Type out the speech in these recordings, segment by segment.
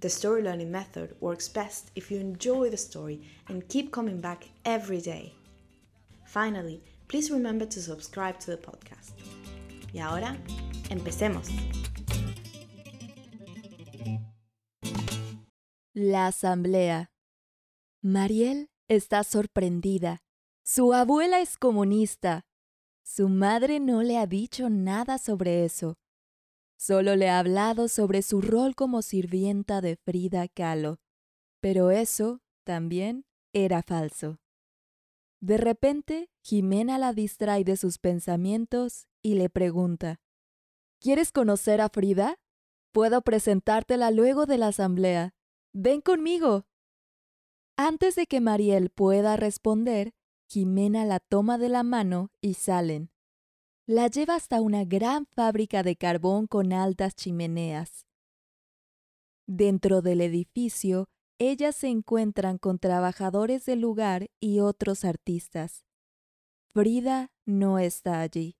the story learning method works best if you enjoy the story and keep coming back every day. Finally, please remember to subscribe to the podcast. Y ahora, empecemos. La asamblea. Mariel está sorprendida. Su abuela es comunista. Su madre no le ha dicho nada sobre eso. Solo le ha hablado sobre su rol como sirvienta de Frida Kahlo. Pero eso también era falso. De repente, Jimena la distrae de sus pensamientos y le pregunta, ¿Quieres conocer a Frida? Puedo presentártela luego de la asamblea. Ven conmigo. Antes de que Mariel pueda responder, Jimena la toma de la mano y salen. La lleva hasta una gran fábrica de carbón con altas chimeneas. Dentro del edificio, ellas se encuentran con trabajadores del lugar y otros artistas. Frida no está allí.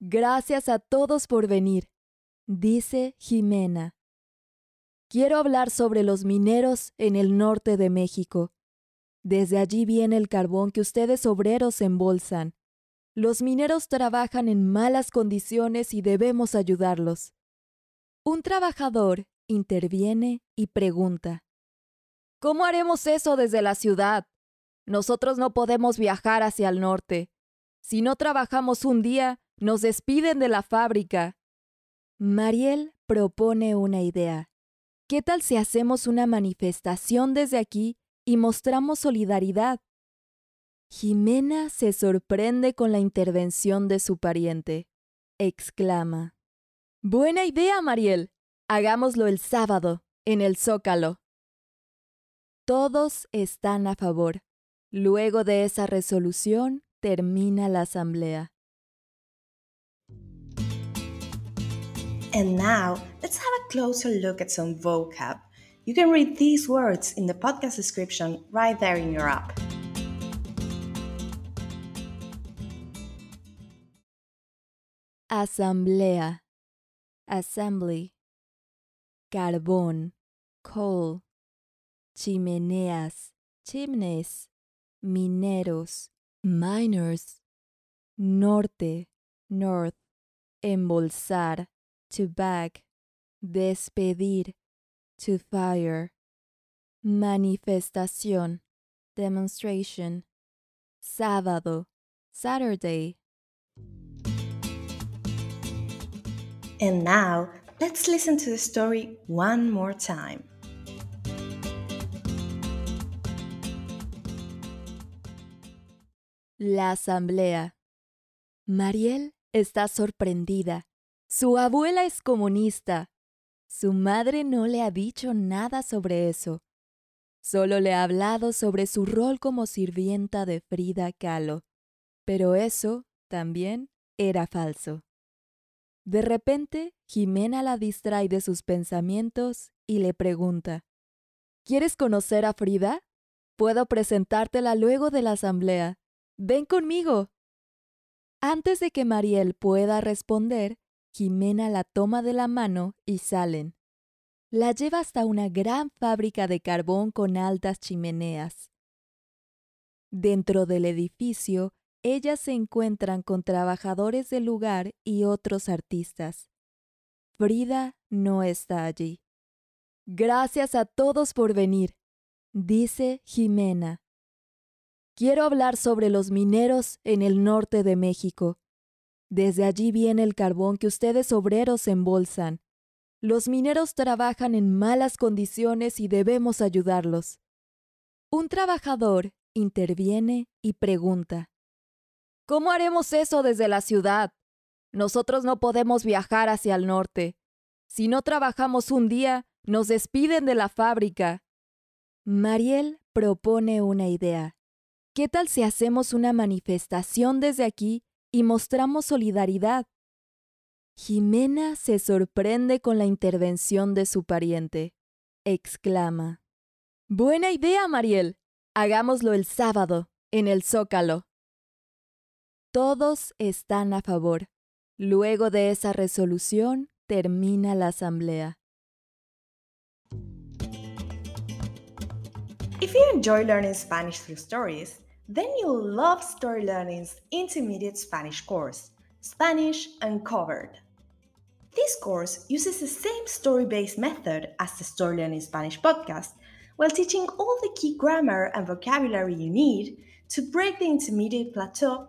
Gracias a todos por venir, dice Jimena. Quiero hablar sobre los mineros en el norte de México. Desde allí viene el carbón que ustedes obreros embolsan. Los mineros trabajan en malas condiciones y debemos ayudarlos. Un trabajador interviene y pregunta, ¿Cómo haremos eso desde la ciudad? Nosotros no podemos viajar hacia el norte. Si no trabajamos un día, nos despiden de la fábrica. Mariel propone una idea. ¿Qué tal si hacemos una manifestación desde aquí y mostramos solidaridad? Jimena se sorprende con la intervención de su pariente. Exclama. Buena idea, Mariel. Hagámoslo el sábado, en el Zócalo. Todos están a favor. Luego de esa resolución, termina la asamblea. And now, let's have a closer look at some vocab. You can read these words in the podcast description right there in your app. Asamblea. Assembly. Carbón. Coal. Chimeneas. Chimneys. Mineros. Miners. Norte. North. Embolsar. To bag. Despedir. To fire. Manifestación. Demonstration. Sábado. Saturday. And now, let's listen to the story one more time. La asamblea. Mariel está sorprendida. Su abuela es comunista. Su madre no le ha dicho nada sobre eso. Solo le ha hablado sobre su rol como sirvienta de Frida Kahlo. Pero eso también era falso. De repente, Jimena la distrae de sus pensamientos y le pregunta, ¿Quieres conocer a Frida? Puedo presentártela luego de la asamblea. Ven conmigo. Antes de que Mariel pueda responder, Jimena la toma de la mano y salen. La lleva hasta una gran fábrica de carbón con altas chimeneas. Dentro del edificio, ellas se encuentran con trabajadores del lugar y otros artistas. Frida no está allí. Gracias a todos por venir. Dice Jimena. Quiero hablar sobre los mineros en el norte de México. Desde allí viene el carbón que ustedes obreros embolsan. Los mineros trabajan en malas condiciones y debemos ayudarlos. Un trabajador interviene y pregunta, ¿Cómo haremos eso desde la ciudad? Nosotros no podemos viajar hacia el norte. Si no trabajamos un día, nos despiden de la fábrica. Mariel propone una idea. ¿Qué tal si hacemos una manifestación desde aquí y mostramos solidaridad? Jimena se sorprende con la intervención de su pariente. Exclama. Buena idea, Mariel. Hagámoslo el sábado, en el Zócalo. Todos están a favor. Luego de esa resolución, termina la asamblea. If you enjoy learning Spanish through stories, then you'll love Story Learning's intermediate Spanish course, Spanish Uncovered. This course uses the same story based method as the Story Learning Spanish podcast, while teaching all the key grammar and vocabulary you need to break the intermediate plateau